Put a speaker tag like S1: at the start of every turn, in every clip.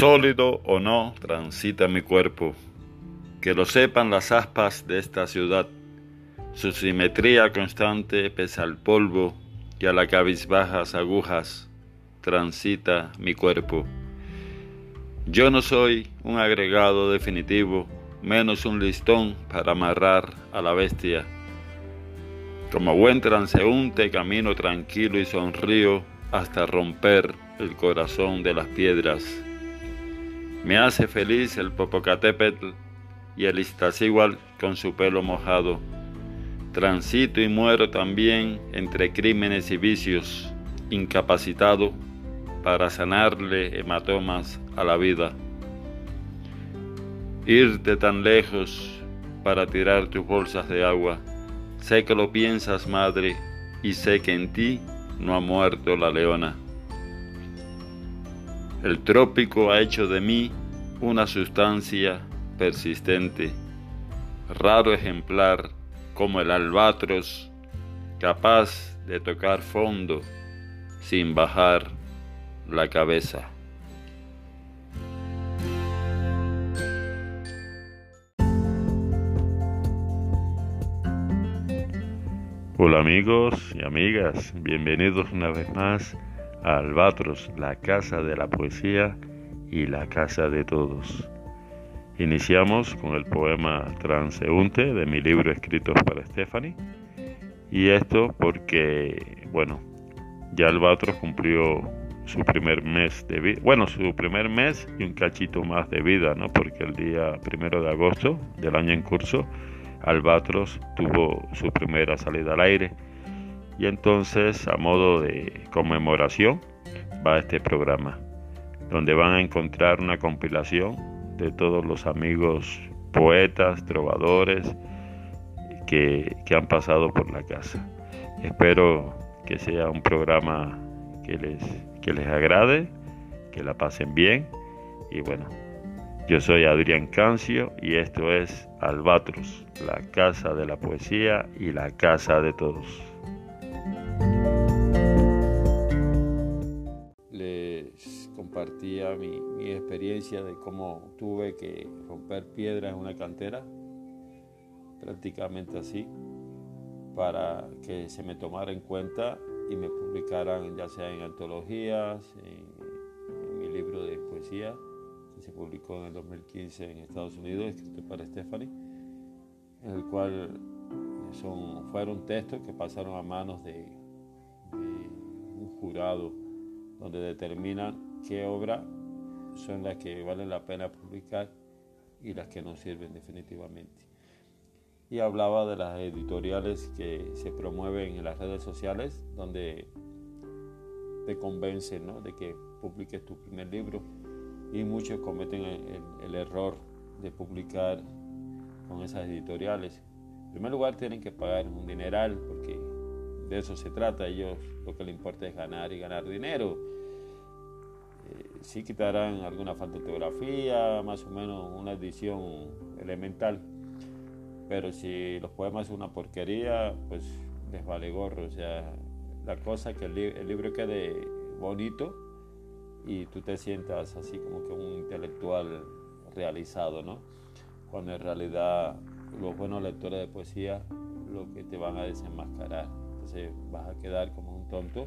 S1: Sólido o no, transita mi cuerpo. Que lo sepan las aspas de esta ciudad. Su simetría constante pese al polvo y a las cabizbajas agujas transita mi cuerpo. Yo no soy un agregado definitivo, menos un listón para amarrar a la bestia. Como buen transeúnte camino tranquilo y sonrío hasta romper el corazón de las piedras. Me hace feliz el Popocatépetl y el Iztaccíhuatl con su pelo mojado. Transito y muero también entre crímenes y vicios, incapacitado para sanarle hematomas a la vida. Irte tan lejos para tirar tus bolsas de agua. Sé que lo piensas, madre, y sé que en ti no ha muerto la leona. El trópico ha hecho de mí una sustancia persistente, raro ejemplar como el albatros, capaz de tocar fondo sin bajar la cabeza. Hola amigos y amigas, bienvenidos una vez más Albatros, la casa de la poesía y la casa de todos. Iniciamos con el poema Transeúnte de mi libro Escritos para Stephanie. Y esto porque, bueno, ya Albatros cumplió su primer mes de vida, bueno, su primer mes y un cachito más de vida, ¿no? Porque el día primero de agosto del año en curso, Albatros tuvo su primera salida al aire. Y entonces, a modo de conmemoración, va este programa, donde van a encontrar una compilación de todos los amigos poetas, trovadores que, que han pasado por la casa. Espero que sea un programa que les que les agrade, que la pasen bien y bueno, yo soy Adrián Cancio y esto es Albatros, la casa de la poesía y la casa de todos. Les compartía mi, experiencia de cómo tuve que romper piedras en una cantera, prácticamente así, para que se me tomara en cuenta y me publicaran ya sea en antologías, en, mi libro de poesía, que se publicó en el 2015 en Estados Unidos, escrito para Stephanie, en el cual son, fueron textos que pasaron a manos de, jurado donde determinan qué obras son las que valen la pena publicar y las que no sirven definitivamente. Y hablaba de las editoriales que se promueven en las redes sociales donde te convencen de que publiques tu primer libro. Y muchos cometen el, error de publicar con esas editoriales. En primer lugar tienen que pagar un dineral porque de eso se trata, ellos lo que les importa es ganar y ganar dinero. Eh, sí quitarán alguna ortografía, más o menos una edición elemental, pero si los poemas son una porquería, pues les vale gorro. O sea, la cosa es que el, libro quede bonito y tú te sientas así como que un intelectual realizado, ¿no? Cuando en realidad los buenos lectores de poesía lo que te van a desenmascarar. Entonces vas a quedar como un tonto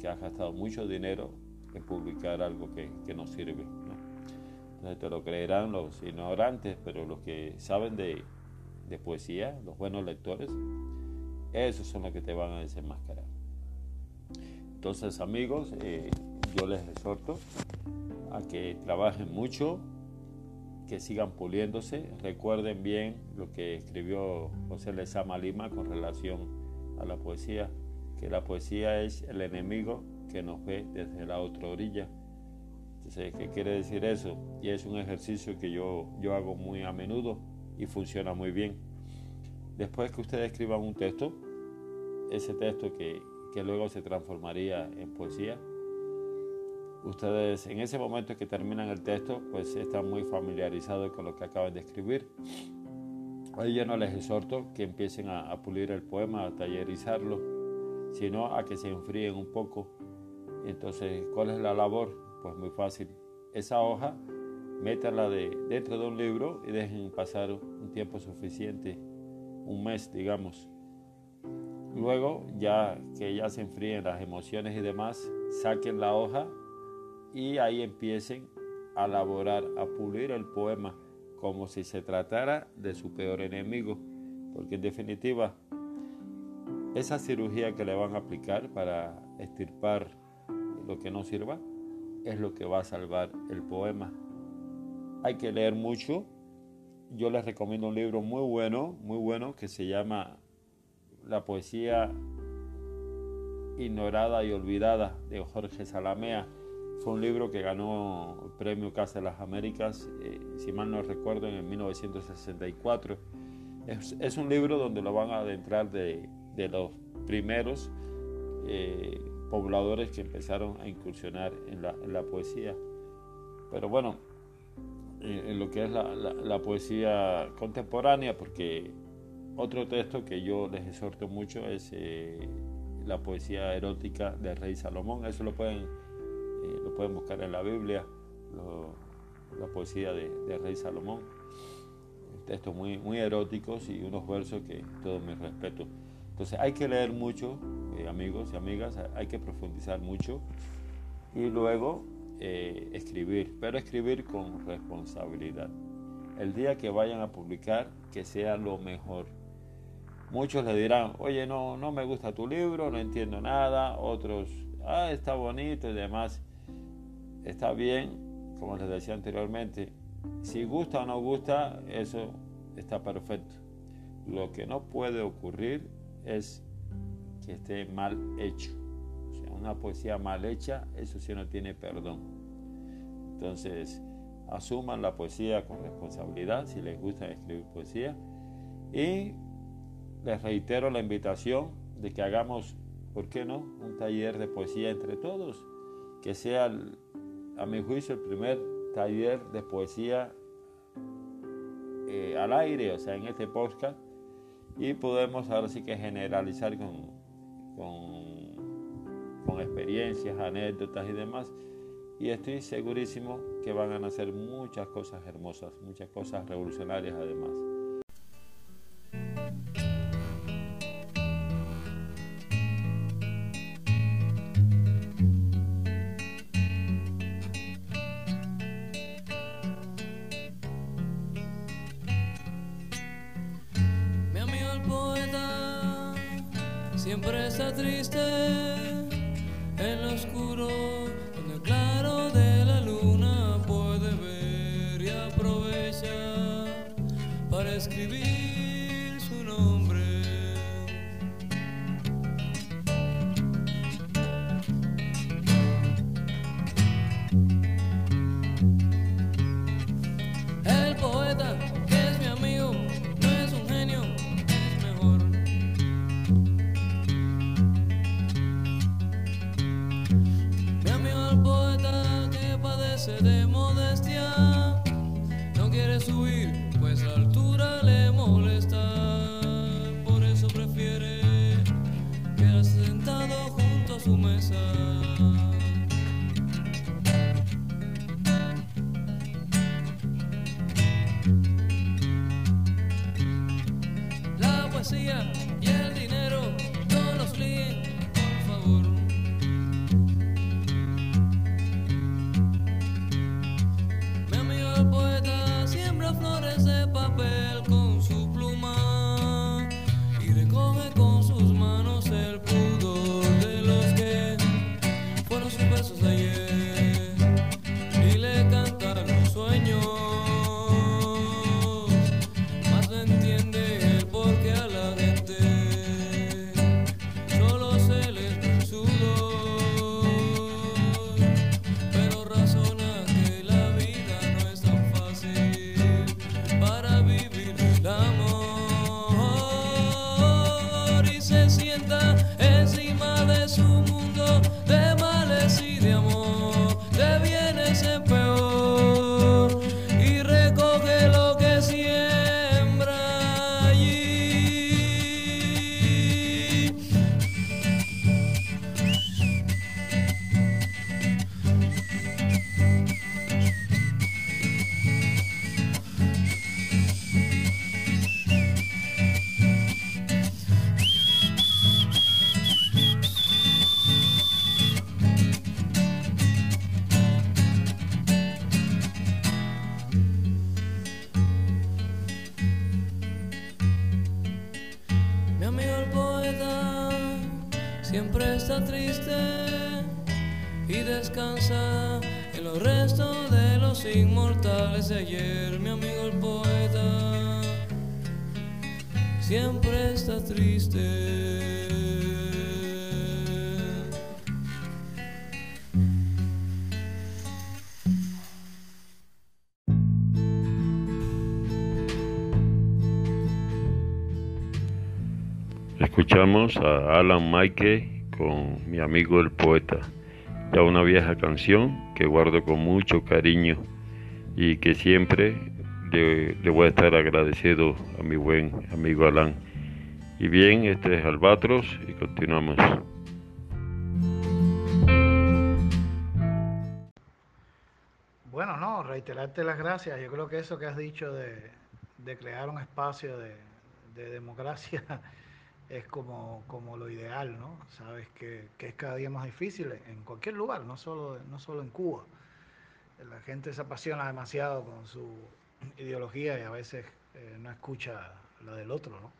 S1: que, has gastado mucho dinero en publicar algo que, no sirve. Entonces te lo creerán los ignorantes, pero los que saben de, poesía, los buenos lectores, esos son los que te van a desenmascarar. Entonces amigos, eh, yo les exhorto a que trabajen mucho, que sigan puliéndose, recuerden bien lo que escribió José Lezama Lima con relación a la poesía, que la poesía es el enemigo que nos ve desde la otra orilla ¿qué quiere decir eso? Y es un ejercicio que yo, yo hago muy a menudo y funciona muy bien. Después que ustedes escriban un texto, ese texto que, que luego se transformaría en poesía, ustedes en ese momento que terminan el texto, pues están muy familiarizados con lo que acaban de escribir. Hoy yo no les exhorto que empiecen a, a pulir el poema, a tallerizarlo, sino a que se enfríen un poco. Entonces, ¿cuál es la labor? Pues muy fácil, esa hoja, métala de, dentro de un libro y dejen pasar un tiempo suficiente, un mes, digamos. Luego, ya que ya se enfríen las emociones y demás, saquen la hoja y ahí empiecen a elaborar, a pulir el poema como si se tratara de su peor enemigo, porque en definitiva, esa cirugía que le van a aplicar para estirpar lo que no sirva es lo que va a salvar el poema. Hay que leer mucho. Yo les recomiendo un libro muy bueno, muy bueno, que se llama La poesía ignorada y olvidada de Jorge Salamea. Fue un libro que ganó el premio Casa de las Américas, eh, si mal no recuerdo, en 1964. Es, un libro donde lo van a adentrar de, los primeros eh, pobladores que empezaron a incursionar en la, poesía. Pero bueno, en, lo que es la, poesía contemporánea, porque otro texto que yo les exhorto mucho es eh, la poesía erótica del rey Salomón. Eso lo pueden, pueden buscar en la Biblia, la poesía del rey Salomón. Textos muy, muy eróticos y unos versos que todo mi respeto. Entonces hay que leer mucho, eh, amigos y amigas, hay que profundizar mucho y luego eh, escribir, pero escribir con responsabilidad. El día que vayan a publicar, que sea lo mejor. Muchos le dirán, oye, no, no me gusta tu libro, no entiendo nada. Otros, ah, está bonito y demás. Está bien, como les decía anteriormente. Si gusta o no gusta, eso está perfecto. Lo que no puede ocurrir es que esté mal hecho. O sea, una poesía mal hecha, eso sí no tiene perdón. Entonces, asuman la poesía con responsabilidad si les gusta escribir poesía. Y les reitero la invitación de que hagamos, ¿por qué no?, un taller de poesía entre todos, que sea, a mi juicio, el primer taller de poesía eh, al aire, o sea, en este podcast y podemos ahora sí que generalizar con, con, con, experiencias, anécdotas y demás. Y estoy segurísimo que van a nacer muchas cosas hermosas, muchas cosas revolucionarias además.
S2: Y el dinero no los líen, por favor. Mi amigo el poeta siembra flores de papel con siempre está triste.
S1: Escuchamos a Alan Mike con mi amigo el poeta, ya una vieja canción que guardo con mucho cariño y que siempre le, voy a estar agradecido a mi buen amigo Alan. Y bien, este es Albatros y continuamos.
S3: Bueno, no, reiterarte las gracias. Yo creo que eso que has dicho de, crear un espacio de, de democracia es como, como lo ideal, ¿no? Sabes que, que, es cada día más difícil en cualquier lugar, no solo, no solo en Cuba. La gente se apasiona demasiado con su ideología y a veces eh, no escucha la del otro, ¿no?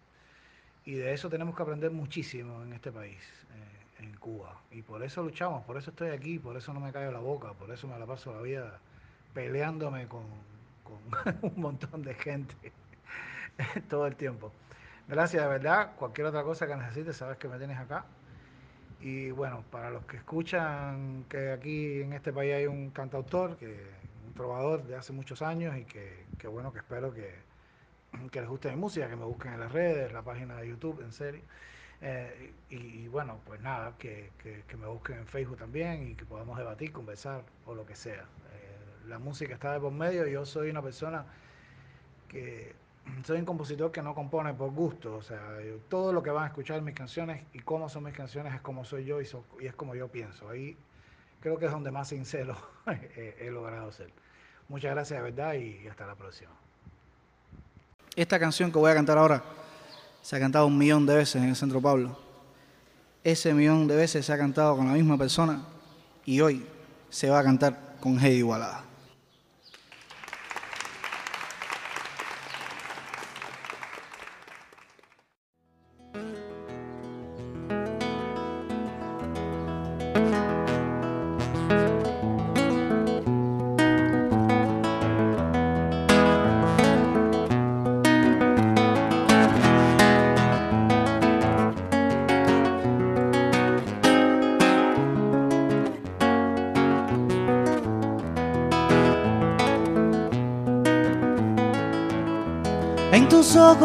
S3: Y de eso tenemos que aprender muchísimo en este país, eh, en Cuba. Y por eso luchamos, por eso estoy aquí, por eso no me callo la boca, por eso me la paso la vida peleándome con, con un montón de gente todo el tiempo. Gracias, de verdad. Cualquier otra cosa que necesites, sabes que me tienes acá. Y bueno, para los que escuchan que aquí en este país hay un cantautor, que, trovador de hace muchos años y que, que bueno, que espero que, que, les guste mi música, que me busquen en las redes, la página de YouTube, en serio. Eh, y, bueno, pues nada, que, que, me busquen en Facebook también y que podamos debatir, conversar o lo que sea. Eh, la música está de por medio, yo soy una persona que soy un compositor que no compone por gusto, o sea, todo lo que van a escuchar mis canciones y cómo son mis canciones es como soy yo y, so, y es como yo pienso. Ahí creo que es donde más sincero he, he, logrado ser. Muchas gracias de verdad y hasta la próxima.
S4: Esta canción que voy a cantar ahora se ha cantado un millón de veces en el Centro Pablo. Ese millón de veces se ha cantado con la misma persona y hoy se va a cantar con Heidi Igualada.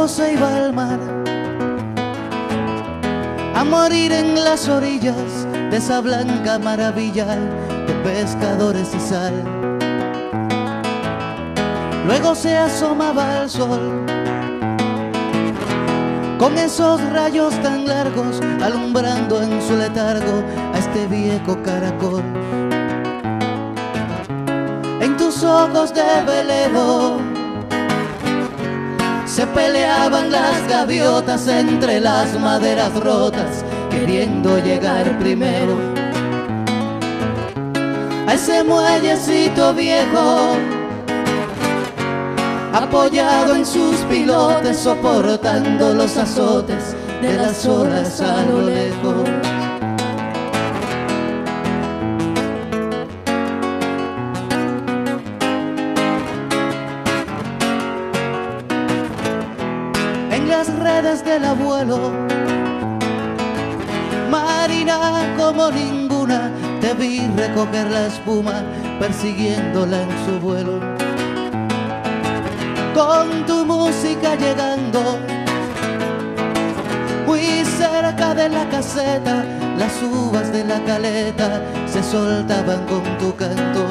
S5: Se iba el mar a morir en las orillas de esa blanca maravilla de pescadores y sal. Luego se asomaba el sol con esos rayos tan largos alumbrando en su letargo a este viejo caracol. En tus ojos de velero se peleaban las gaviotas entre las maderas rotas, queriendo llegar primero a ese muellecito viejo, apoyado en sus pilotes, soportando los azotes de las olas a lo lejos. Del abuelo. Marina como ninguna, te vi recoger la espuma persiguiéndola en su vuelo. Con tu música llegando, muy cerca de la caseta, las uvas de la caleta se soltaban con tu canto.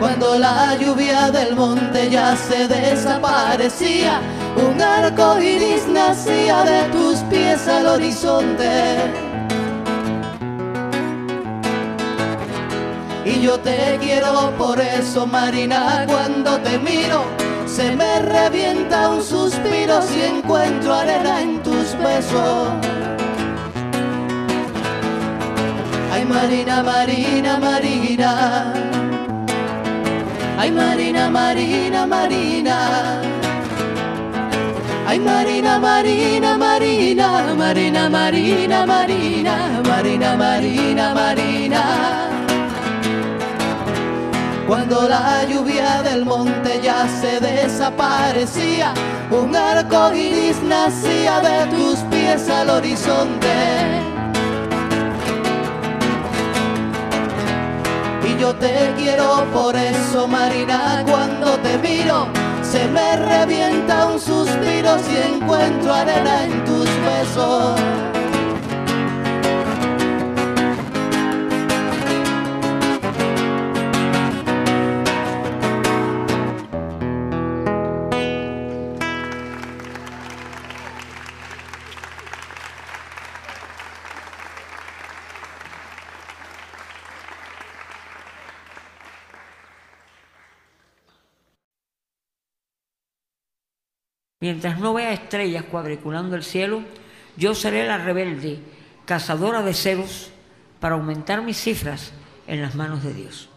S5: Cuando la lluvia del monte ya se desaparecía, un arco iris nacía de tus pies al horizonte. Y yo te quiero por eso, Marina, cuando te miro, se me revienta un suspiro si encuentro arena en tus besos. Ay, Marina, Marina, Marina. Ay, Marina, Marina, Marina. Ay Marina, Marina, Marina, Marina, Marina, Marina, Marina, Marina, Marina. Cuando la lluvia del monte ya se desaparecía, un arco iris nacía de tus pies al horizonte. Y yo te quiero por eso, Marina, cuando te miro, se me revienta un suspiro si encuentro arena en tus besos.
S6: Mientras no vea estrellas cuadriculando el cielo, yo seré la rebelde, cazadora de ceros, para aumentar mis cifras en las manos de Dios.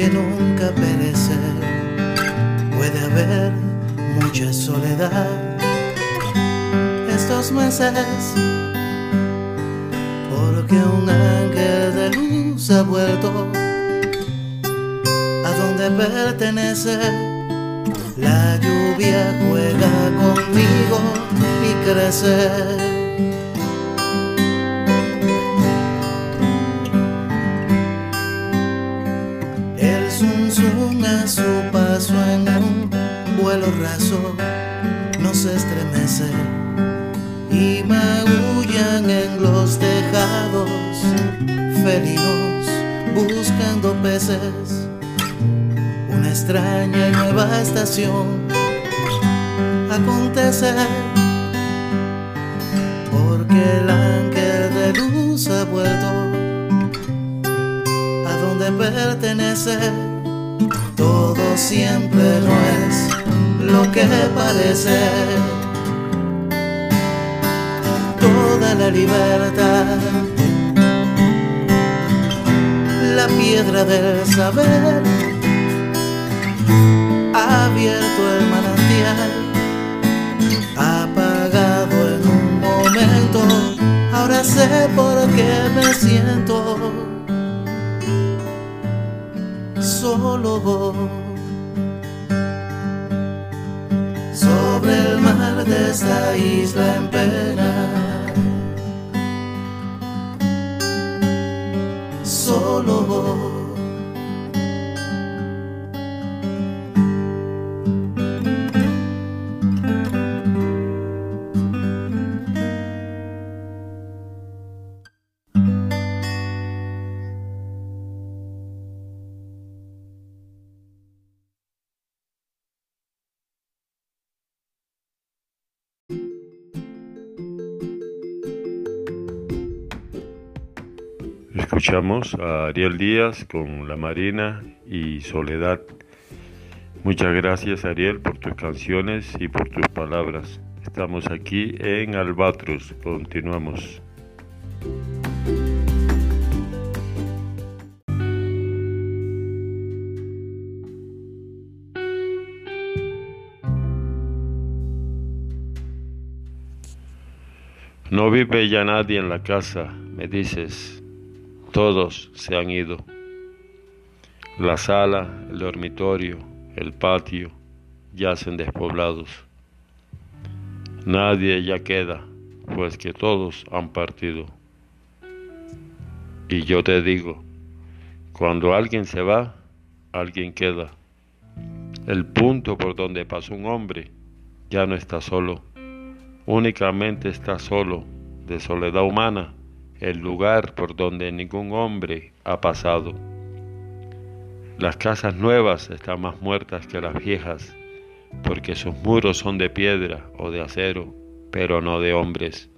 S5: Que nunca perece. Puede haber mucha soledad estos meses, porque un ángel de luz ha vuelto a donde pertenece. La lluvia juega conmigo y crece. Su paso en un vuelo raso nos estremece y maullan en los tejados felinos buscando peces. Una extraña y nueva estación acontece porque el ángel de luz ha vuelto a donde pertenece todo siempre no es lo que parece. Toda la libertad la piedra del saber ha abierto el manantial, apagado en un momento, ahora sé por qué me siento solo. Sobre el mar de esta isla en pena, solo.
S1: Escuchamos a Ariel Díaz con La Marina y Soledad. Muchas gracias Ariel por tus canciones y por tus palabras. Estamos aquí en Albatros. Continuamos. No vive ya nadie en la casa, me dices, todos se han ido. La sala, el dormitorio, el patio yacen despoblados. Nadie ya queda, pues que todos han partido. Y yo te digo, cuando alguien se va, alguien queda. El punto por donde pasó un hombre ya no está solo, únicamente está solo de soledad humana, el lugar por donde ningún hombre ha pasado. Las casas nuevas están más muertas que las viejas, porque sus muros son de piedra o de acero, pero no de hombres.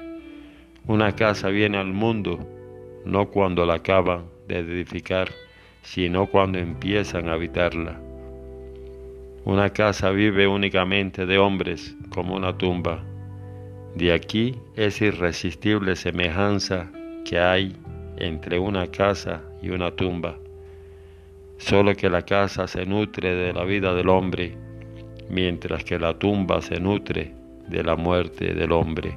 S1: Una casa viene al mundo no cuando la acaban de edificar, sino cuando empiezan a habitarla. Una casa vive únicamente de hombres como una tumba. De aquí es irresistible semejanza que hay entre una casa y una tumba. Solo que la casa se nutre de la vida del hombre, mientras que la tumba se nutre de la muerte del hombre.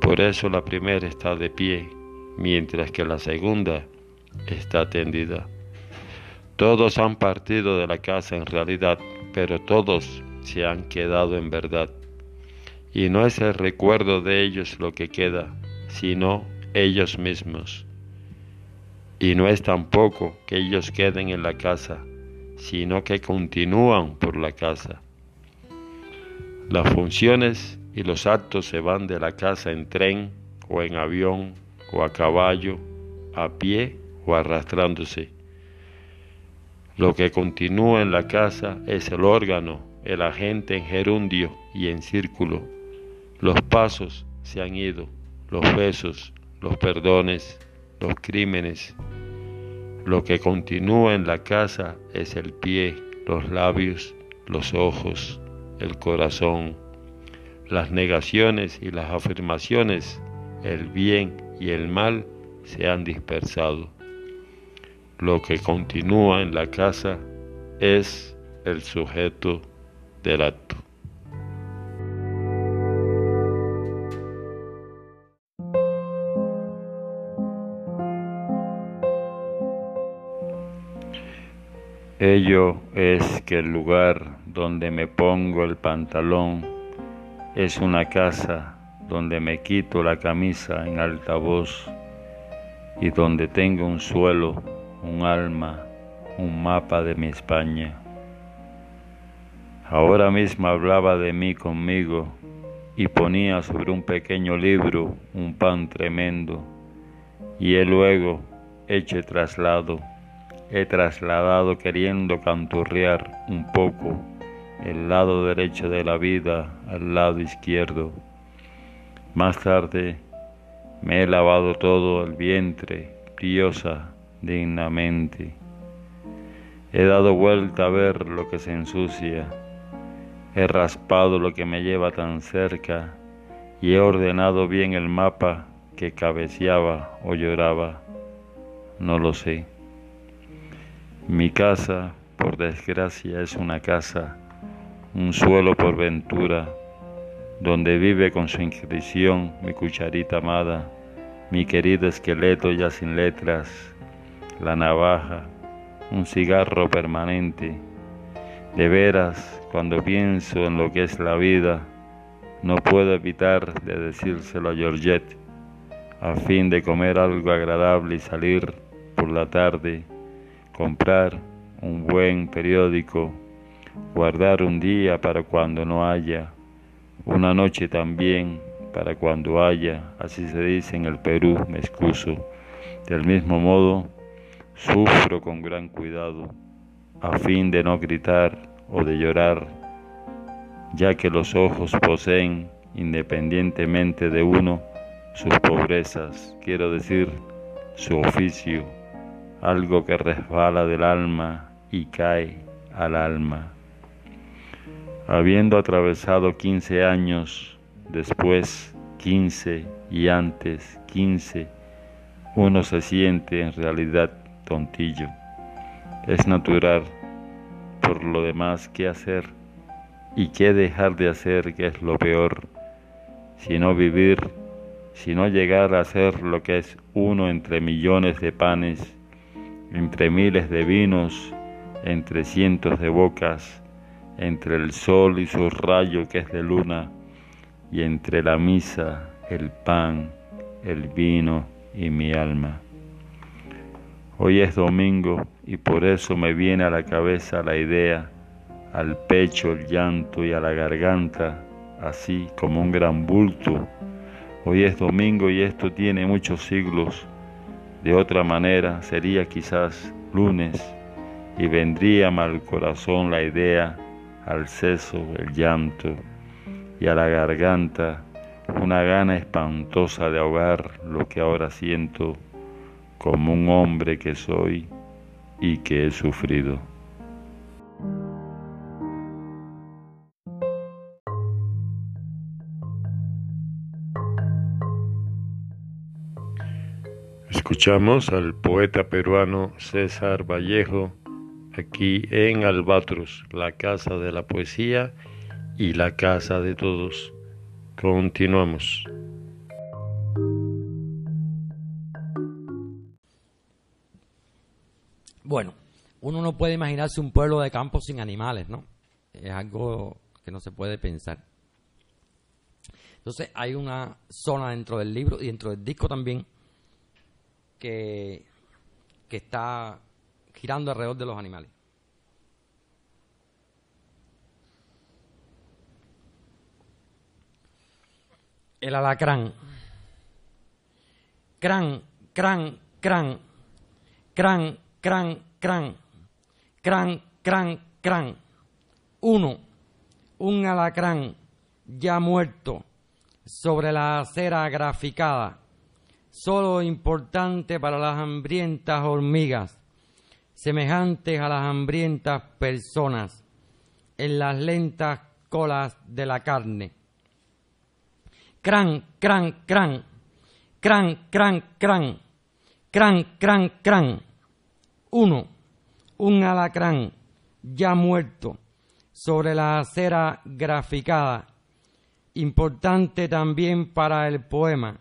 S1: Por eso la primera está de pie, mientras que la segunda está tendida. Todos han partido de la casa en realidad, pero todos se han quedado en verdad. Y no es el recuerdo de ellos lo que queda, sino ellos mismos. Y no es tampoco que ellos queden en la casa, sino que continúan por la casa. Las funciones y los actos se van de la casa en tren o en avión o a caballo, a pie o arrastrándose. Lo que continúa en la casa es el órgano, el agente en gerundio y en círculo. Los pasos se han ido, los besos, los perdones, los crímenes. Lo que continúa en la casa es el pie, los labios, los ojos, el corazón, las negaciones y las afirmaciones, el bien y el mal se han dispersado. Lo que continúa en la casa es el sujeto del acto. Ello es que el lugar donde me pongo el pantalón es una casa donde me quito la camisa en alta voz y donde tengo un suelo, un alma, un mapa de mi España. Ahora mismo hablaba de mí conmigo y ponía sobre un pequeño libro un pan tremendo y he luego hecho traslado he trasladado queriendo canturrear un poco el lado derecho de la vida al lado izquierdo. Más tarde me he lavado todo el vientre, diosa, dignamente. He dado vuelta a ver lo que se ensucia. He raspado lo que me lleva tan cerca y he ordenado bien el mapa que cabeceaba o lloraba. No lo sé. Mi casa, por desgracia, es una casa, un suelo por ventura, donde vive con su inscripción mi cucharita amada, mi querido esqueleto ya sin letras, la navaja, un cigarro permanente. De veras, cuando pienso en lo que es la vida, no puedo evitar de decírselo a Georgette, a fin de comer algo agradable y salir por la tarde comprar un buen periódico, guardar un día para cuando no haya, una noche también para cuando haya, así se dice en el Perú, me excuso. Del mismo modo, sufro con gran cuidado, a fin de no gritar o de llorar, ya que los ojos poseen, independientemente de uno, sus pobrezas, quiero decir, su oficio algo que resbala del alma y cae al alma. Habiendo atravesado quince años, después quince y antes quince, uno se siente en realidad tontillo. Es natural, por lo demás, qué hacer y qué dejar de hacer, que es lo peor, sino vivir sino llegar a ser lo que es uno entre millones de panes, entre miles de vinos, entre cientos de bocas, entre el sol y su rayo que es de luna, y entre la misa, el pan, el vino y mi alma. Hoy es domingo y por eso me viene a la cabeza la idea, al pecho el llanto y a la garganta, así como un gran bulto. Hoy es domingo y esto tiene muchos siglos. De otra manera sería quizás lunes y vendría al corazón la idea, al seso el llanto y a la garganta una gana espantosa de ahogar lo que ahora siento como un hombre que soy y que he sufrido. Escuchamos al poeta peruano César Vallejo aquí en Albatros, la casa de la poesía y la casa de todos. Continuamos.
S7: Bueno, uno no puede imaginarse un pueblo de campo sin animales, ¿no? Es algo que no se puede pensar. Entonces hay una zona dentro del libro y dentro del disco también que, que está girando alrededor de los animales. El alacrán. Crán, crán, crán. Crán, crán, crán. Crán, crán, crán. Uno. Un alacrán ya muerto sobre la acera graficada solo importante para las hambrientas hormigas, semejantes a las hambrientas personas, en las lentas colas de la carne. Cran, cran, cran, cran, cran, cran, cran, cran, cran. Uno, un alacrán ya muerto sobre la acera graficada, importante también para el poema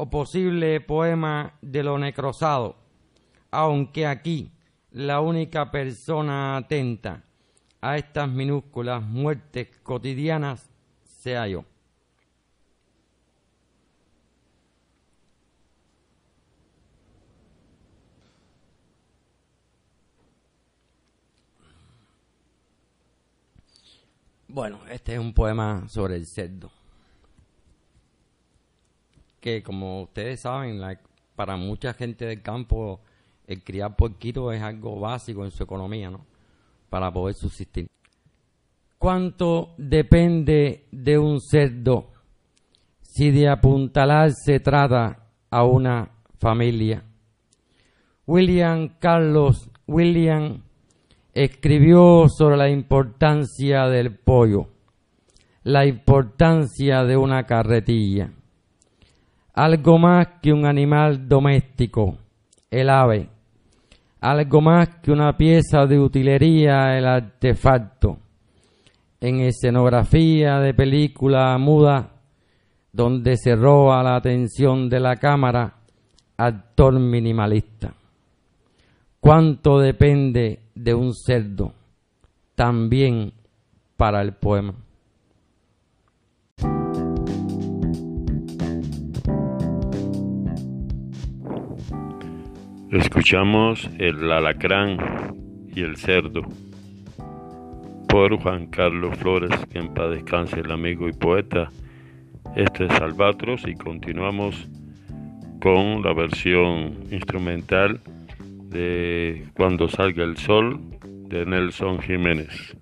S7: o posible poema de lo necrosado, aunque aquí la única persona atenta a estas minúsculas muertes cotidianas sea yo. Bueno, este es un poema sobre el cerdo. Que como ustedes saben, para mucha gente del campo, el criar porquito es algo básico en su economía, ¿no? Para poder subsistir. ¿Cuánto depende de un cerdo si de apuntalar se trata a una familia? William Carlos William escribió sobre la importancia del pollo, la importancia de una carretilla, algo más que un animal doméstico, el ave, algo más que una pieza de utilería, el artefacto, en escenografía de película muda, donde se roba la atención de la cámara, actor minimalista. ¿Cuánto depende de un cerdo también para el poema.
S1: Escuchamos El alacrán y el cerdo por Juan Carlos Flores, que en paz descanse el amigo y poeta. Este es Albatros y continuamos con la versión instrumental de Cuando salga el sol de Nelson Jiménez.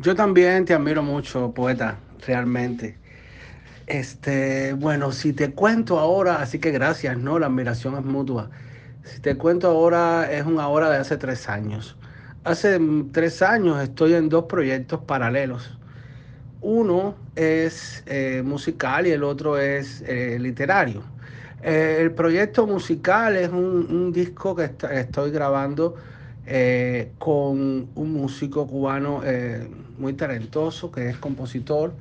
S8: Yo también te admiro mucho, poeta, realmente. Este, bueno, si te cuento ahora, así que gracias, ¿no? La admiración es mutua. Si te cuento ahora, es una hora de hace tres años. Hace tres años estoy en dos proyectos paralelos. Uno es eh, musical y el otro es eh, literario. Eh, el proyecto musical es un, disco que estoy grabando eh, con un músico cubano eh, muy talentoso, que es compositor,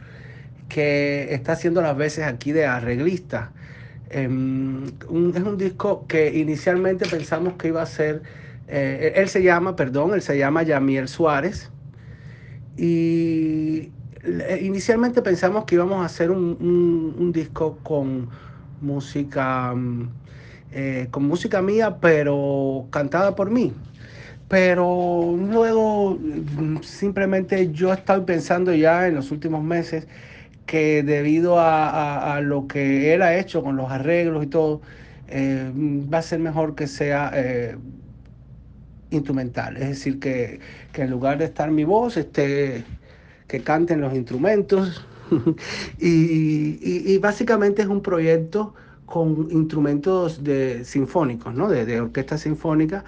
S8: que está haciendo las veces aquí de arreglista. Em, es un disco que inicialmente pensamos que iba a ser, eh, él se llama, perdón, él se llama Yamiel Suárez. Y inicialmente pensamos que íbamos a hacer un, un- disco con música, mm, con música mía, pero cantada por mí. Pero luego simplemente yo he estado pensando ya en los últimos meses que debido a, a- lo que él ha hecho con los arreglos y todo, eh, va a ser mejor que sea eh, instrumental. Es decir, que, que en lugar de estar mi voz, esté, que canten los instrumentos. y, y- básicamente es un proyecto con instrumentos de, sinfónicos, ¿no? de orquesta sinfónica,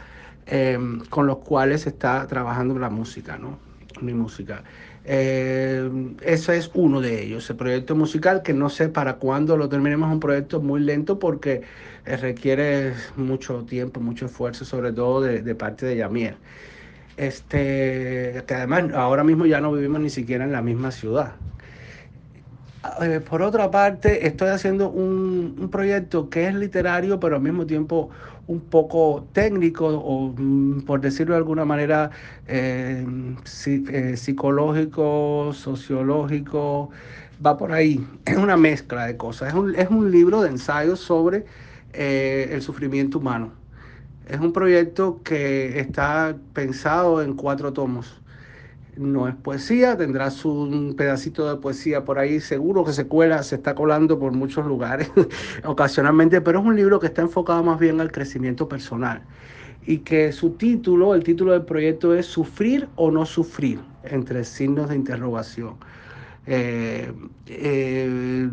S8: eh, con los cuales se está trabajando la música, ¿no? mi música. Eh, ese es uno de ellos, el proyecto musical que no sé para cuándo lo terminemos, un proyecto muy lento porque eh, requiere mucho tiempo, mucho esfuerzo, sobre todo de, parte de Yamiel. Este, que además ahora mismo ya no vivimos ni siquiera en la misma ciudad. Eh, por otra parte, estoy haciendo un proyecto que es literario, pero al mismo tiempo un poco técnico, o mm, por decirlo de alguna manera, eh, psi- eh, psicológico, sociológico, va por ahí. Es una mezcla de cosas. Es un, es un libro de ensayos sobre eh, el sufrimiento humano. Es un proyecto que está pensado en cuatro tomos. No es poesía, tendrá su un pedacito de poesía por ahí, seguro que se cuela, se está colando por muchos lugares ocasionalmente, pero es un libro que está enfocado más bien al crecimiento personal y que su título, el título del proyecto es Sufrir o no sufrir, entre signos de interrogación. Eh, eh,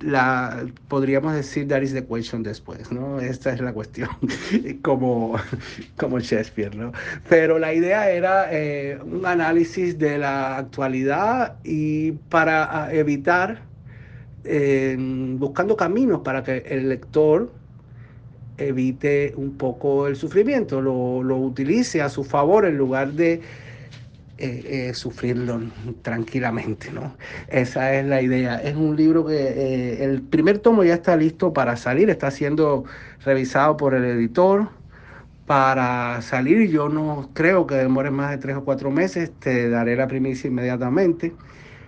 S8: la, podríamos decir that is the question después, ¿no? Esta es la cuestión, como, como Shakespeare, ¿no? Pero la idea era eh, un análisis de la actualidad y para ah, evitar, buscando caminos para que el lector evite un poco el sufrimiento, lo, lo utilice a su favor en lugar de eh, eh, sufrirlo tranquilamente, ¿no? Esa es la idea. Es un libro que eh, el primer tomo ya está listo para salir, está siendo revisado por el editor para salir. Yo no creo que demore más de tres o cuatro meses, te daré la primicia inmediatamente.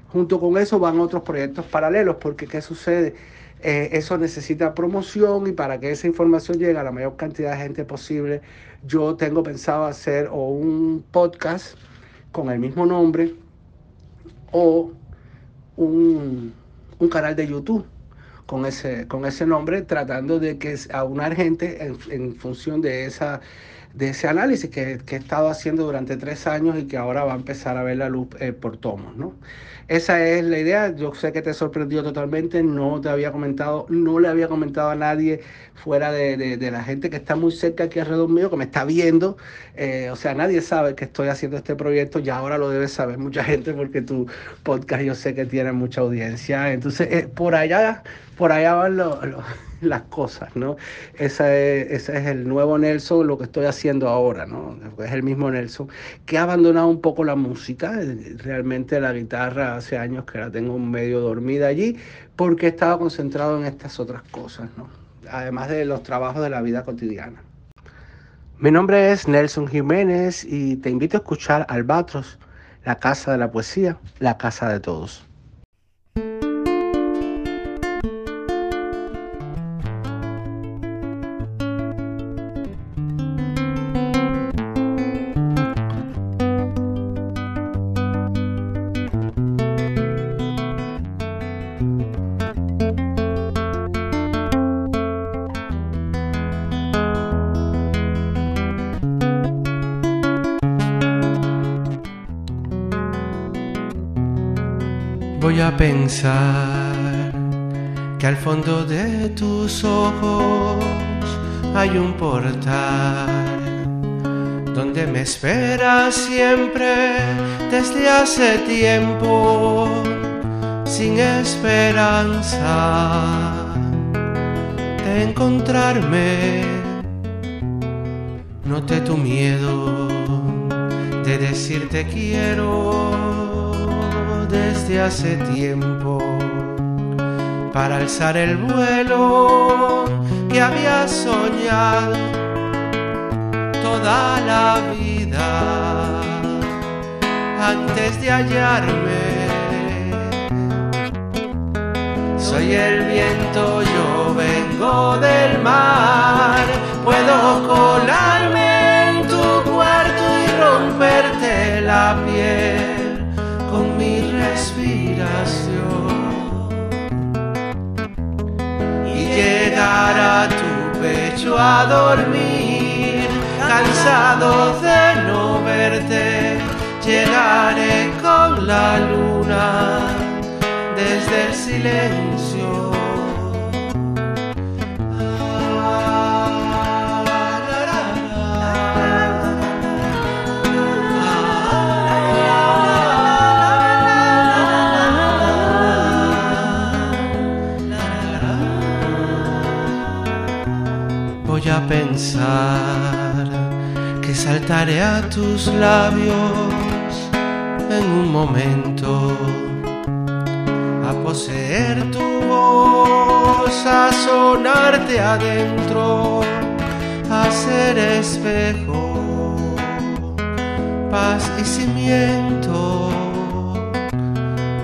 S8: Junto con eso van otros proyectos paralelos, porque ¿qué sucede? Eso necesita promoción y para que esa información llegue a la mayor cantidad de gente posible, yo tengo pensado hacer o un podcast con el mismo nombre o un, un canal de YouTube con ese, con ese nombre, tratando de que aunar gente en, en función de, esa, de ese análisis que, que, he estado haciendo durante tres años y que ahora va a empezar a ver la luz eh, por tomos. ¿no? Esa es la idea. Yo sé que te sorprendió totalmente. No te había comentado, no le había comentado a nadie fuera de, de, la gente que está muy cerca aquí alrededor mío, que me está viendo. Eh, o sea, nadie sabe que estoy haciendo este proyecto. Ya ahora lo debe saber mucha gente porque tu podcast yo sé que tiene mucha audiencia. Entonces, eh, por allá, por allá van lo, lo, las cosas, ¿no? Ese es el nuevo Nelson, lo que estoy haciendo ahora, ¿no? Es el mismo Nelson, que ha abandonado un poco la música, realmente la guitarra hace años que la tengo medio dormida allí, porque estaba concentrado en estas otras cosas, ¿no? Además de los trabajos de la vida cotidiana. Mi nombre es Nelson Jiménez y te invito a escuchar Albatros, la casa de la poesía, la casa de todos.
S9: Pensar que al fondo de tus ojos hay un portal donde me espera siempre desde hace tiempo sin esperanza de encontrarme. Note tu miedo de decirte quiero desde hace tiempo para alzar el vuelo que había soñado toda la vida antes de hallarme. Soy el viento, yo vengo del mar, puedo colarme en tu cuarto y romperte la piel a tu pecho a dormir, cansado de no verte, llegaré con la luna desde el silencio. Que saltaré a tus labios en un momento a poseer tu voz, a sonarte adentro, a ser espejo, paz y cimiento.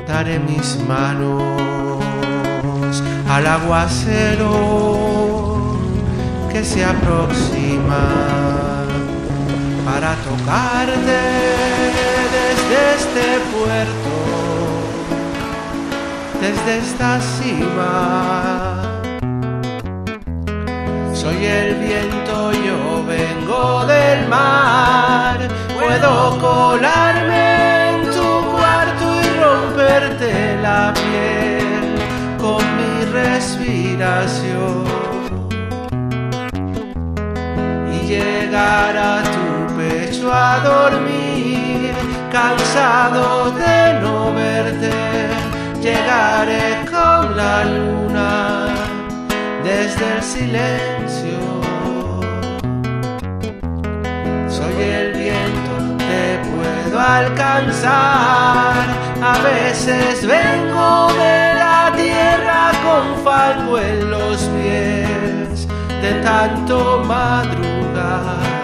S9: Daré mis manos al aguacero que se aproxima para tocarte desde este puerto desde esta cima. Soy el viento, yo vengo del mar. Puedo colarme en tu cuarto y romperte la piel con mi respiración. A dormir, cansado de no verte llegaré con la luna desde el silencio. Soy el viento, te puedo alcanzar. A veces vengo de la tierra con fango en los pies de tanto madrugar.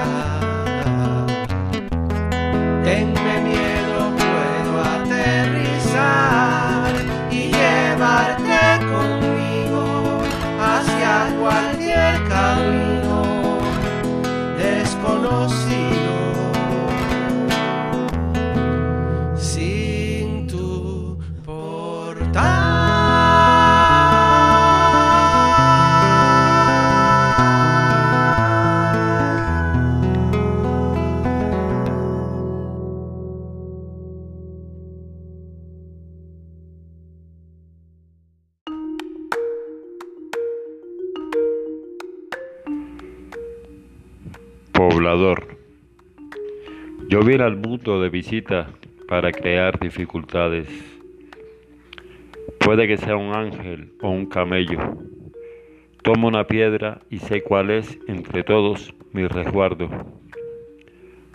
S1: Yo vine al mundo de visita para crear dificultades. Puede que sea un ángel o un camello. Tomo una piedra y sé cuál es entre todos mi resguardo.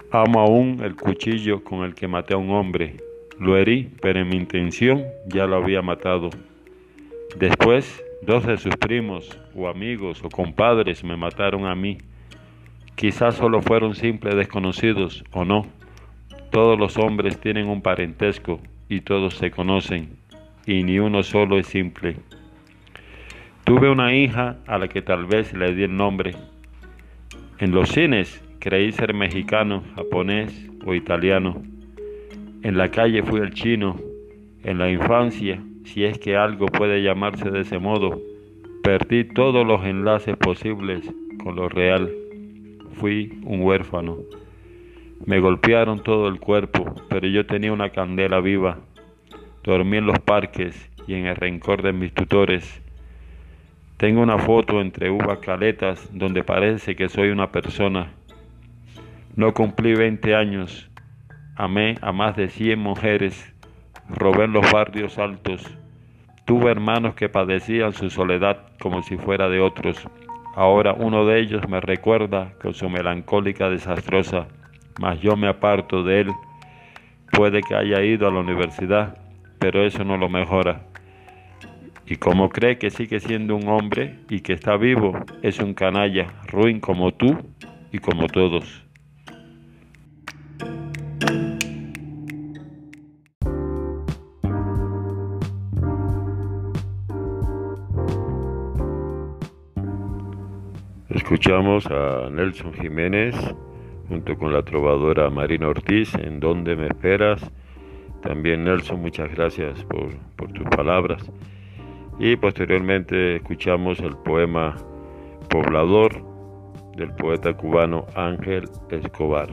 S1: Amo aún el cuchillo con el que maté a un hombre. Lo herí, pero en mi intención ya lo había matado. Después, dos de sus primos, o amigos, o compadres me mataron a mí. Quizás solo fueron simples desconocidos o no. Todos los hombres tienen un parentesco y todos se conocen, y ni uno solo es simple. Tuve una hija a la que tal vez le di el nombre. En los cines creí ser mexicano, japonés o italiano. En la calle fui el chino. En la infancia, si es que algo puede llamarse de ese modo, perdí todos los enlaces posibles con lo real fui un huérfano. Me golpearon todo el cuerpo, pero yo tenía una candela viva. dormí en los parques y en el rencor de mis tutores. Tengo una foto entre uvas caletas donde parece que soy una persona. No cumplí 20 años. Amé a más de 100 mujeres. Robé en los barrios altos. Tuve hermanos que padecían su soledad como si fuera de otros. Ahora uno de ellos me recuerda con su melancólica desastrosa, mas yo me aparto de él. Puede que haya ido a la universidad, pero eso no lo mejora. Y como cree que sigue siendo un hombre y que está vivo, es un canalla, ruin como tú y como todos. Escuchamos a Nelson Jiménez junto con la trovadora Marina Ortiz, en Donde me esperas. También Nelson, muchas gracias por, tus palabras. Y posteriormente escuchamos el poema Poblador del poeta cubano Ángel Escobar.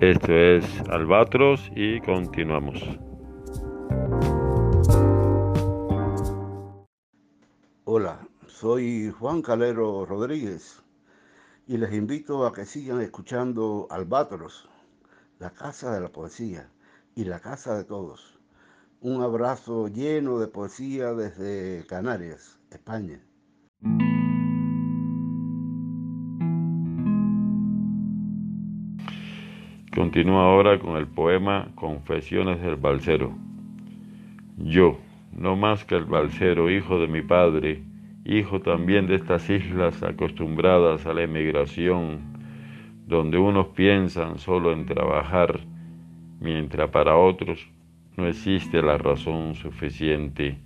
S1: Esto es Albatros y continuamos.
S10: Hola, soy Juan Calero Rodríguez y les invito a que sigan escuchando Albatros, la casa de la poesía y la casa de todos. Un abrazo lleno de poesía desde Canarias, España.
S1: Continúa ahora con el poema Confesiones del Balsero. Yo, no más que el balsero, hijo de mi padre, hijo también de estas islas acostumbradas a la emigración, donde unos piensan solo en trabajar, mientras para otros no existe la razón suficiente.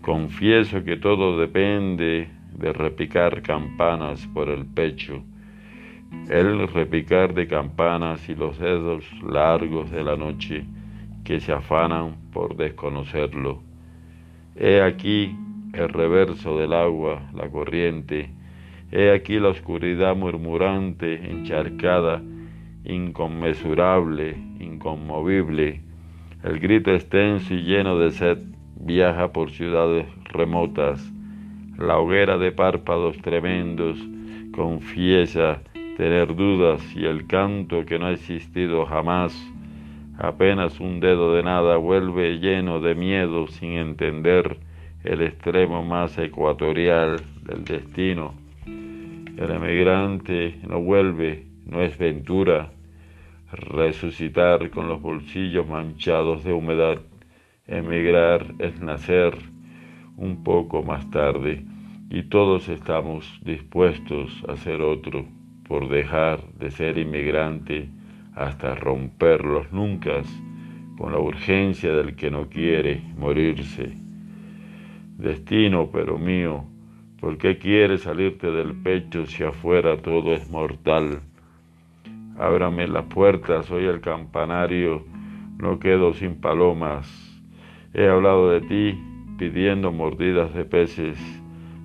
S1: Confieso que todo depende de repicar campanas por el pecho, el repicar de campanas y los dedos largos de la noche que se afanan por desconocerlo. He aquí el reverso del agua, la corriente, he aquí la oscuridad murmurante, encharcada, inconmensurable, inconmovible, el grito extenso y lleno de sed. Viaja por ciudades remotas. La hoguera de párpados tremendos. Confiesa tener dudas y el canto que no ha existido jamás, apenas un dedo de nada vuelve lleno de miedo sin entender el extremo más ecuatorial del destino. El emigrante no vuelve, no es ventura, resucitar con los bolsillos manchados de humedad. Emigrar es nacer un poco más tarde y todos estamos dispuestos a ser otro por dejar de ser inmigrante hasta romper los nunca con la urgencia del que no quiere morirse. Destino, pero mío, ¿por qué quieres salirte del pecho si afuera todo es mortal? Ábrame la puerta, soy el campanario, no quedo sin palomas. He hablado de ti pidiendo mordidas de peces.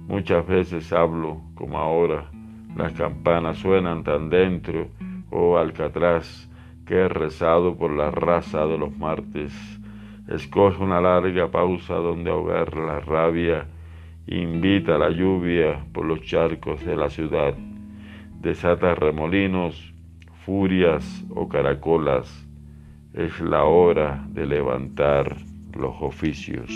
S1: Muchas veces hablo como ahora. Las campanas suenan tan dentro, oh Alcatraz, que he rezado por la raza de los martes. Escoge una larga pausa donde ahogar la rabia. Invita la lluvia por los charcos de la ciudad. Desata remolinos furias o caracolas, es la hora de levantar los oficios.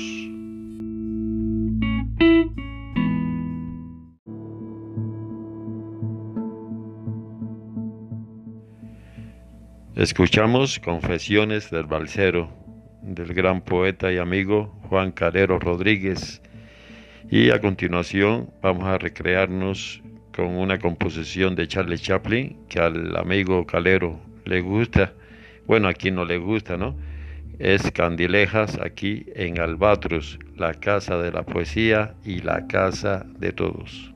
S1: Escuchamos Confesiones del Balsero del gran poeta y amigo Juan Calero Rodríguez y a continuación vamos a recrearnos con una composición de Charlie Chaplin que al amigo Calero le gusta, bueno, aquí no le gusta, ¿no? Es Candilejas aquí en Albatros, la casa de la poesía y la casa de todos.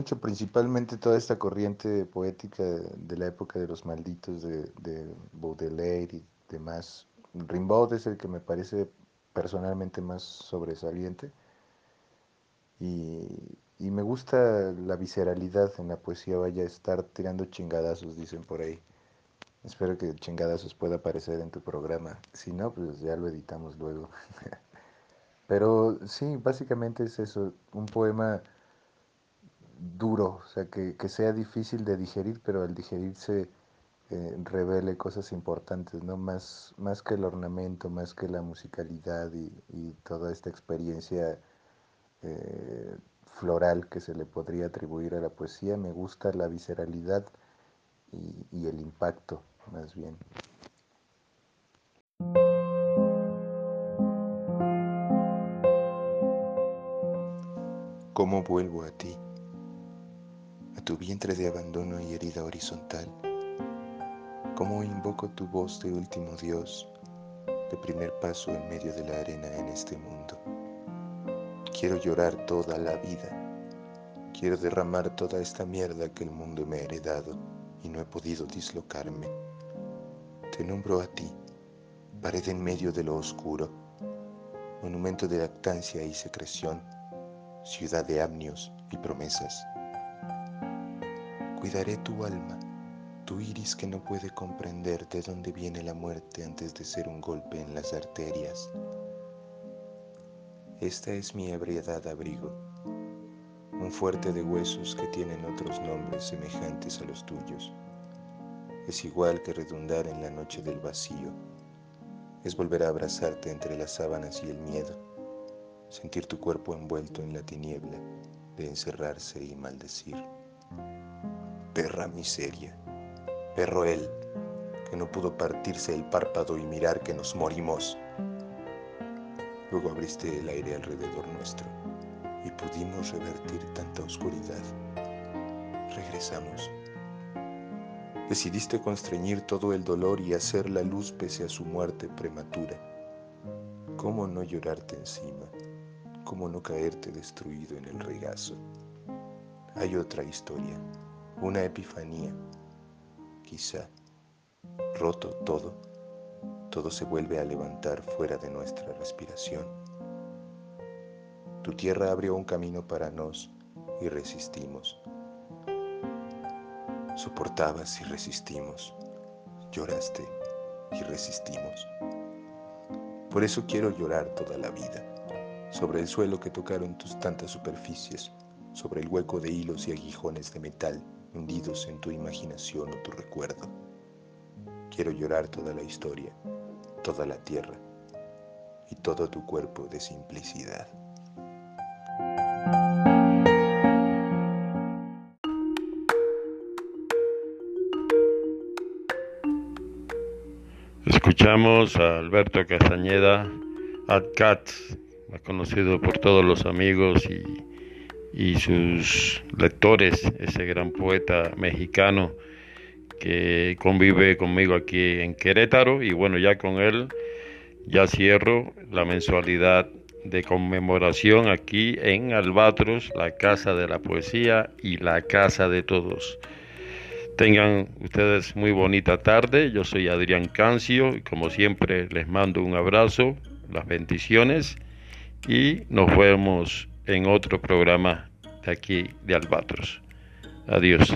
S11: Mucho principalmente toda esta corriente poética de la época de los malditos de, de Baudelaire y demás. Rimbaud es el que me parece personalmente más sobresaliente y, y me gusta la visceralidad en la poesía, vaya a estar tirando chingadazos, dicen por ahí. Espero que chingadazos pueda aparecer en tu programa. Si no, pues ya lo editamos luego. Pero sí, básicamente es eso, un poema duro, o sea, que, que sea difícil de digerir, pero al digerirse eh, revele cosas importantes, ¿no? Más, más que el ornamento, más que la musicalidad y, y toda esta experiencia eh, floral que se le podría atribuir a la poesía, me gusta la visceralidad y, y el impacto, más bien. ¿Cómo vuelvo a ti? A tu vientre de abandono y herida horizontal. ¿Cómo invoco tu voz de último Dios, de primer paso en medio de la arena en este mundo? Quiero llorar toda la vida. Quiero derramar toda esta mierda que el mundo me ha heredado y no he podido dislocarme. Te nombro a ti, pared en medio de lo oscuro, monumento de lactancia y secreción, ciudad de amnios y promesas. Cuidaré tu alma, tu iris que no puede comprender de dónde viene la muerte antes de ser un golpe en las arterias. Esta es mi ebriedad abrigo, un fuerte de huesos que tienen otros nombres semejantes a los tuyos. Es igual que redundar en la noche del vacío, es volver a abrazarte entre las sábanas y el miedo, sentir tu cuerpo envuelto en la tiniebla de encerrarse y maldecir. Perra miseria, perro él, que no pudo partirse el párpado y mirar que nos morimos. Luego abriste el aire alrededor nuestro y pudimos revertir tanta oscuridad. Regresamos. Decidiste constreñir todo el dolor y hacer la luz pese a su muerte prematura. ¿Cómo no llorarte encima? ¿Cómo no caerte destruido en el regazo? Hay otra historia, una epifanía. Quizá, roto todo, todo se vuelve a levantar fuera de nuestra respiración. Tu tierra abrió un camino para nos y resistimos. Soportabas y resistimos. Lloraste y resistimos. Por eso quiero llorar toda la vida, sobre el suelo que tocaron tus tantas superficies, sobre el hueco de hilos y aguijones de metal hundidos en tu imaginación o tu recuerdo. Quiero llorar toda la historia, toda la tierra y todo tu cuerpo de simplicidad.
S1: Escuchamos a Alberto Castañeda, Ad Cats, conocido por todos los amigos y, y sus lectores, ese gran poeta mexicano que convive conmigo aquí en Querétaro y bueno, ya con él ya cierro la mensualidad de conmemoración aquí en Albatros, la Casa de la Poesía y la Casa de Todos. Tengan ustedes muy bonita tarde. Yo soy Adrián Cancio y como siempre les mando un abrazo, las bendiciones y nos vemos en otro programa de aquí de Albatros. Adiós.